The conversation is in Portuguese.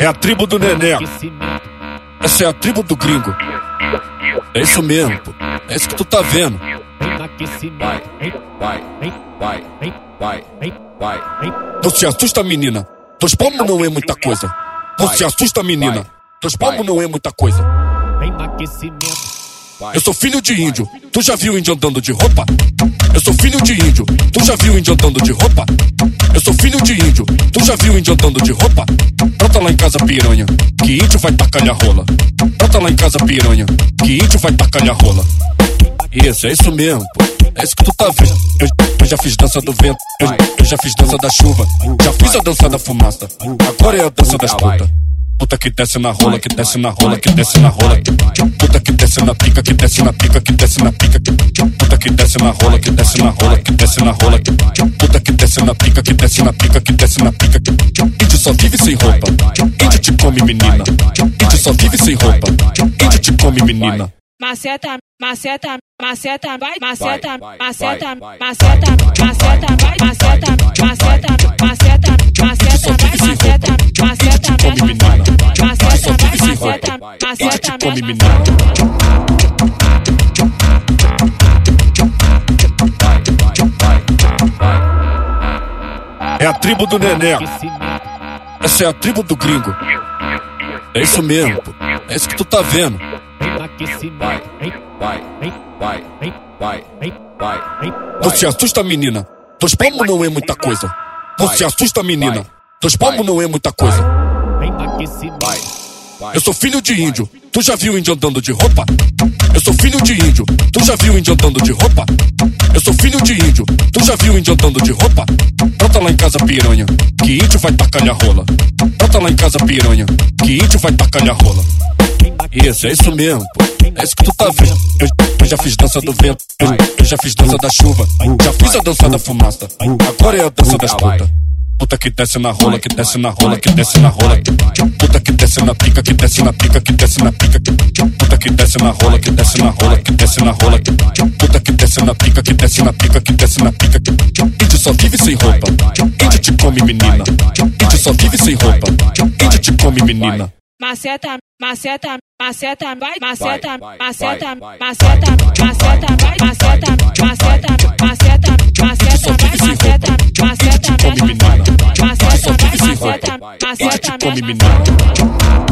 É a tribo do Nené. Essa é a tribo do gringo. É isso mesmo, pô. É isso que tu tá vendo. Vai, vai, vai, vai, vai. Não se assusta, menina. Dois palmos não é muita coisa. Não se assusta, menina. Dois palmos não é muita coisa. Eu sou filho de índio. Tu já viu índio andando de roupa? Eu sou filho de índio. Tu já viu índio andando de roupa? Eu sou filho de índio. Tu já viu índio andando de roupa? Casa, piranha. Que índio vai tacar a rola. Bota lá em casa, piranha. Que índio vai tacar a rola. Isso, é isso mesmo, pô. É isso que tu tá vendo. Eu, eu já fiz dança do vento. Eu, eu já fiz dança da chuva. Já fiz a dança da fumaça. Agora é a dança das putas. Puta que desce na rola, que desce na rola, que desce na rola. Puta que desce na pica, que desce na pica, que desce na pica. Puta que desce na rola, que desce na rola, que desce na rola. Puta que desce na pica, que desce na pica, que desce na pica. Índio só vive sem roupa. Te come, menina. Índio só vive sem roupa. Índio te come, menina. maceta, maceta, maceta, vai, maceta, maceta, maceta, maceta, vai, maceta, maceta, maceta, maceta, maceta, maceta, Come, menina. maceta, Índio só vive sem maceta, roupa. Índio maceta, te come, menina. É a tribo do Nené. Essa é a tribo do gringo. É isso mesmo, pô. É isso que tu tá vendo. Aquecimento. Vai, vai, vai, vai. Não se assusta, menina. Dois palmos não é muita coisa. Não se assusta, menina. Dois palmos não é muita coisa. Eu sou filho de índio. Tu já viu índio andando de roupa? Eu sou filho de índio. Tu já viu índio andando de roupa? Eu sou filho de índio. Tu já viu índio andando de roupa? Bota lá em casa, piranha. Que índio vai tacar a rola. Bota lá em casa, piranha. Que índio vai tacar a rola. Isso, é isso mesmo, pô. É isso que tu tá vendo. Eu, eu já fiz dança do vento. Eu, eu já fiz dança da chuva. Já fiz a dança da fumaça. Agora é a dança das putas. Puta que desce na rola, que desce na rola, que desce na rola. Puta que desce na pica, que desce na pica, que desce na pica. Puta que desce na rola, que desce na rola, que desce na rola. Puta que desce na pica, que desce na pica, que desce na pica. Só vive sem roupa. Índio te come, menina. Índio só vive sem roupa. Índio te come, menina. maceta, maceta, maceta, vai, maceta, maceta, maceta, maceta, vai, maceta, maceta, maceta, maceta, vai, maceta, maceta, Come, menina. maceta, Só vive sem roupa. maceta, Índio te maceta, come, menina.